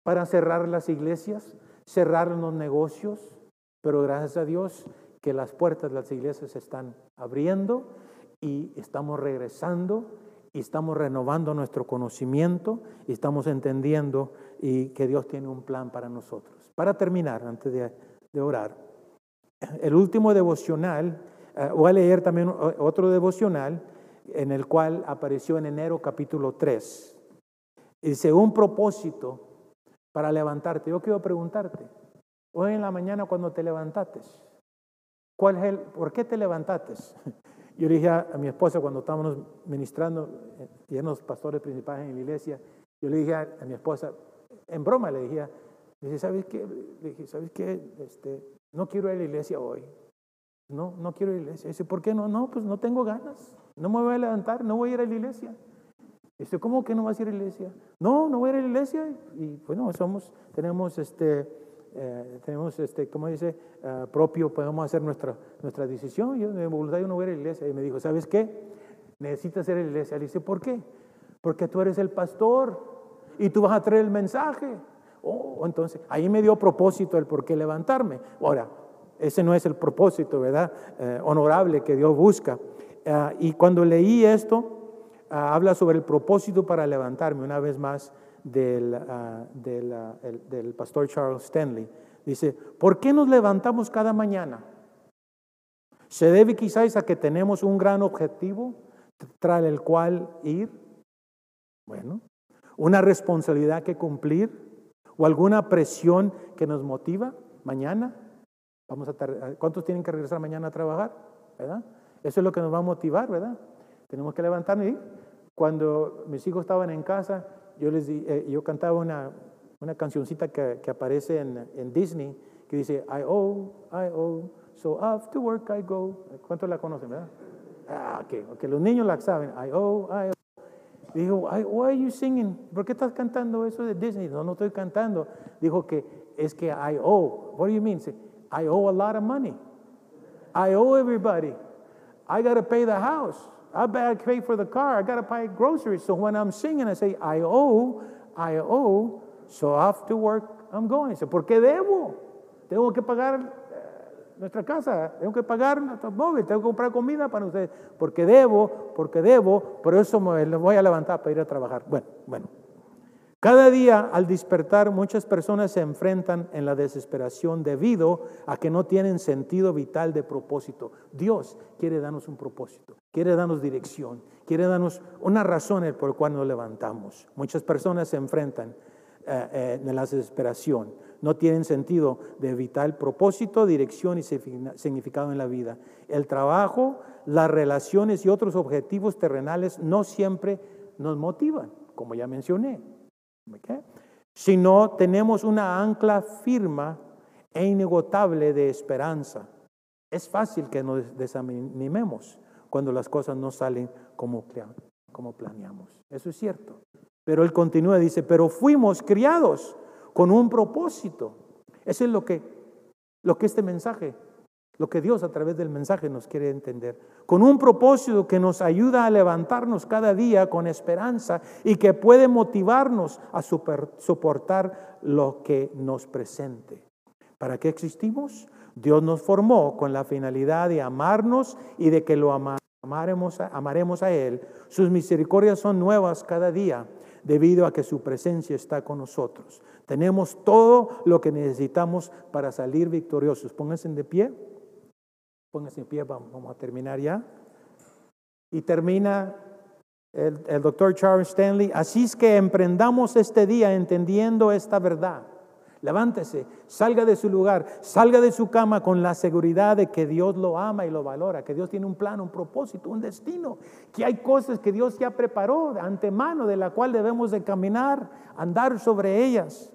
para cerrar las iglesias, cerrar los negocios, pero gracias a Dios que las puertas de las iglesias se están abriendo y estamos regresando y estamos renovando nuestro conocimiento y estamos entendiendo y que Dios tiene un plan para nosotros. Para terminar, antes de, orar, el último devocional, eh, voy a leer también otro devocional en el cual apareció en enero capítulo 3. Dice, un propósito para levantarte. Yo quiero preguntarte, hoy en la mañana cuando te levantaste, ¿cuál es el, ¿por qué te levantaste? Yo le dije a, mi esposa cuando estábamos ministrando, eh, y eran los pastores principales en la iglesia, yo le dije a, mi esposa, en broma le dije, dije ¿sabes qué? Le dije, ¿sabes qué? Este, no quiero ir a la iglesia hoy. No, no quiero ir a la iglesia. Dice, ¿por qué no? No, pues no tengo ganas. No me voy a levantar, no voy a ir a la iglesia. Dice, ¿cómo que no vas a ir a la iglesia? No, no voy a ir a la iglesia. Y bueno, somos, tenemos este, eh, tenemos, este, como dice, uh, propio, podemos hacer nuestra, nuestra decisión. Yo de voluntad yo no voy a la iglesia. Y me dijo, ¿sabes qué? Necesitas ir a la iglesia. Le dice, ¿por qué? Porque tú eres el pastor y tú vas a traer el mensaje. Oh, entonces, ahí me dio propósito el por qué levantarme. Ahora, ese no es el propósito, ¿verdad? Eh, honorable que Dios busca. Uh, y cuando leí esto, uh, habla sobre el propósito para levantarme. Una vez más, del, ah, del, pastor Charles Stanley. Dice, ¿por qué nos levantamos cada mañana? ¿Se debe quizás a que tenemos un gran objetivo tras el cual ir? Bueno, una responsabilidad que cumplir o alguna presión que nos motiva mañana. Vamos a ¿Cuántos tienen que regresar mañana a trabajar? Eso es lo que nos va a motivar, ¿verdad? Tenemos que levantarnos y cuando mis hijos estaban en casa, yo, les eh, yo cantaba una, una cancioncita que, que aparece en, en, Disney que dice, I owe, I owe, so off to work I go. ¿Cuántos la conocen, verdad? Ah, ok, okay. los niños la saben, I owe, I owe. Dijo, why are you singing? ¿Por qué estás cantando eso de Disney? No, no estoy cantando. Dijo que es que I owe. What do you mean? I owe a lot of money. I owe everybody. I got to pay the house. I gotta pay for the car. I got to buy groceries. So when I'm singing, I say, I owe, I owe. So off to work I'm going. So, ¿Por qué debo? Tengo que pagar nuestra casa, tengo que pagar nuestro móvil, tengo que comprar comida para ustedes. Porque debo, porque debo, por eso me voy a levantar para ir a trabajar. Bueno, bueno. Cada día al despertar muchas personas se enfrentan en la desesperación debido a que no tienen sentido vital de propósito. Dios quiere darnos un propósito, quiere darnos dirección, quiere darnos una razón por la cual nos levantamos. Muchas personas se enfrentan eh, eh, en la desesperación, no tienen sentido de vital propósito, dirección y significado en la vida. El trabajo, las relaciones y otros objetivos terrenales no siempre nos motivan, como ya mencioné. Si no tenemos una ancla firma e inagotable de esperanza, es fácil que nos desanimemos cuando las cosas no salen como, como planeamos. Eso es cierto. Pero él continúa, dice, pero fuimos criados con un propósito. Eso es lo que, lo que este mensaje, lo que Dios a través del mensaje nos quiere entender. Con un propósito que nos ayuda a levantarnos cada día con esperanza y que puede motivarnos a soportar lo que nos presente. ¿Para qué existimos? Dios nos formó con la finalidad de amarnos y de que lo amaremos, amaremos a Él. Sus misericordias son nuevas cada día debido a que su presencia está con nosotros. Tenemos todo lo que necesitamos para salir victoriosos. Pónganse de pie. Pónganse de pie, vamos a terminar ya. Y termina el, el doctor Charles Stanley. Así es que emprendamos este día entendiendo esta verdad Levántese, salga de su lugar, salga de su cama con la seguridad de que Dios lo ama y lo valora, que Dios tiene un plan, un propósito, un destino, que hay cosas que Dios ya preparó de antemano, de la cual debemos de caminar, andar sobre ellas.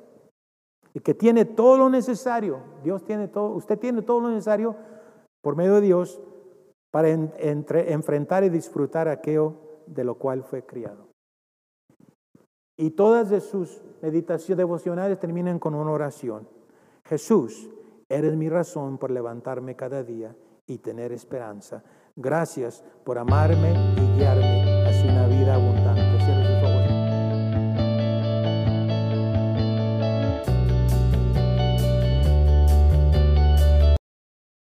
Y que tiene todo lo necesario, Dios tiene todo, usted tiene todo lo necesario por medio de Dios para enfrentar y disfrutar aquello de lo cual fue criado. Y todas de sus meditaciones devocionales terminan con una oración. Jesús, eres mi razón por levantarme cada día y tener esperanza. Gracias por amarme y guiarme hacia una vida